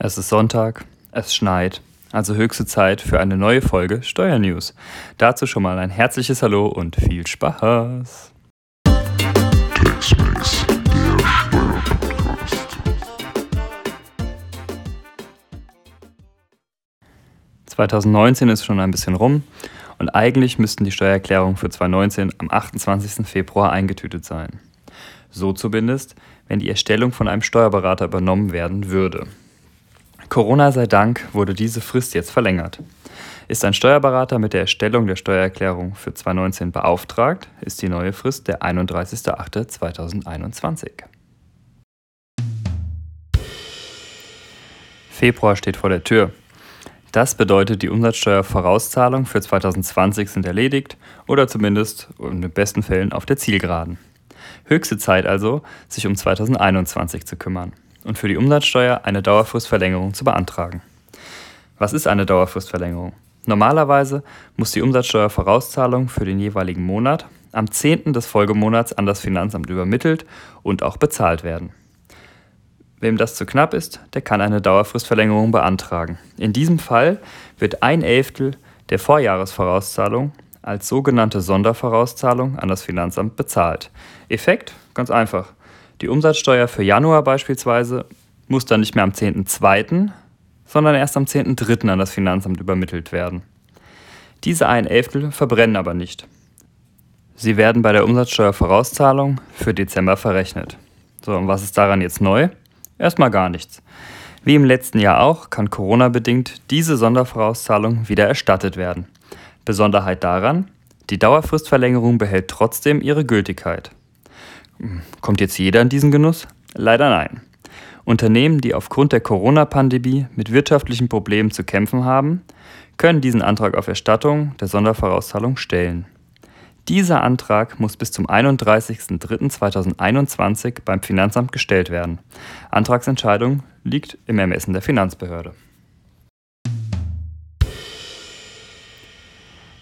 Es ist Sonntag, es schneit, also höchste Zeit für eine neue Folge Steuernews. Dazu schon mal ein herzliches Hallo und viel Spaß. Der Steuerpodcast. 2019 ist schon ein bisschen rum und eigentlich müssten die Steuererklärungen für 2019 am 28. Februar eingetütet sein. So zumindest, wenn die Erstellung von einem Steuerberater übernommen werden würde. Corona sei Dank wurde diese Frist jetzt verlängert. Ist ein Steuerberater mit der Erstellung der Steuererklärung für 2019 beauftragt, ist die neue Frist der 31.08.2021. Februar steht vor der Tür. Das bedeutet, die Umsatzsteuervorauszahlungen für 2020 sind erledigt oder zumindest in den besten Fällen auf der Zielgeraden. Höchste Zeit also, sich um 2021 zu kümmern und für die Umsatzsteuer eine Dauerfristverlängerung zu beantragen. Was ist eine Dauerfristverlängerung? Normalerweise muss die Umsatzsteuervorauszahlung für den jeweiligen Monat am 10. des Folgemonats an das Finanzamt übermittelt und auch bezahlt werden. Wem das zu knapp ist, der kann eine Dauerfristverlängerung beantragen. In diesem Fall wird ein Elftel der Vorjahresvorauszahlung als sogenannte Sondervorauszahlung an das Finanzamt bezahlt. Effekt? Ganz einfach. Die Umsatzsteuer für Januar beispielsweise muss dann nicht mehr am 10.2., sondern erst am 10.3. an das Finanzamt übermittelt werden. Diese ein Elftel verbrennen aber nicht. Sie werden bei der Umsatzsteuervorauszahlung für Dezember verrechnet. So, und was ist daran jetzt neu? Erstmal gar nichts. Wie im letzten Jahr auch, kann Corona-bedingt diese Sondervorauszahlung wieder erstattet werden. Besonderheit daran, die Dauerfristverlängerung behält trotzdem ihre Gültigkeit. Kommt jetzt jeder in diesen Genuss? Leider nein. Unternehmen, die aufgrund der Corona-Pandemie mit wirtschaftlichen Problemen zu kämpfen haben, können diesen Antrag auf Erstattung der Sondervorauszahlung stellen. Dieser Antrag muss bis zum 31.03.2021 beim Finanzamt gestellt werden. Antragsentscheidung liegt im Ermessen der Finanzbehörde.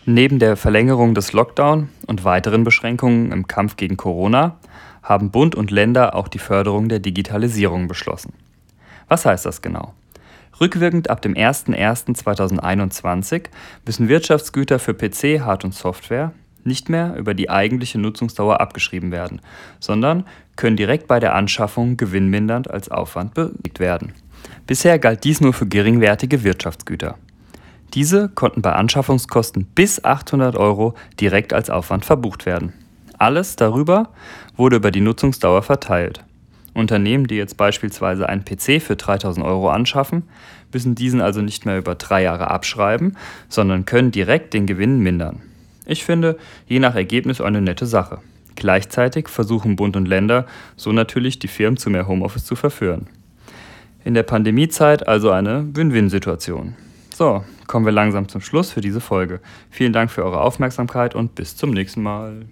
Neben der Verlängerung des Lockdown und weiteren Beschränkungen im Kampf gegen Corona haben Bund und Länder auch die Förderung der Digitalisierung beschlossen. Was heißt das genau? Rückwirkend ab dem 01.01.2021 müssen Wirtschaftsgüter für PC, Hard- und Software nicht mehr über die eigentliche Nutzungsdauer abgeschrieben werden, sondern können direkt bei der Anschaffung gewinnmindernd als Aufwand belegt werden. Bisher galt dies nur für geringwertige Wirtschaftsgüter. Diese konnten bei Anschaffungskosten bis 800 Euro direkt als Aufwand verbucht werden. Alles darüber wurde über die Nutzungsdauer verteilt. Unternehmen, die jetzt beispielsweise einen PC für 3000 Euro anschaffen, müssen diesen also nicht mehr über drei Jahre abschreiben, sondern können direkt den Gewinn mindern. Ich finde, je nach Ergebnis eine nette Sache. Gleichzeitig versuchen Bund und Länder so natürlich die Firmen zu mehr Homeoffice zu verführen. In der Pandemiezeit also eine Win-Win-Situation. So, kommen wir langsam zum Schluss für diese Folge. Vielen Dank für eure Aufmerksamkeit und bis zum nächsten Mal.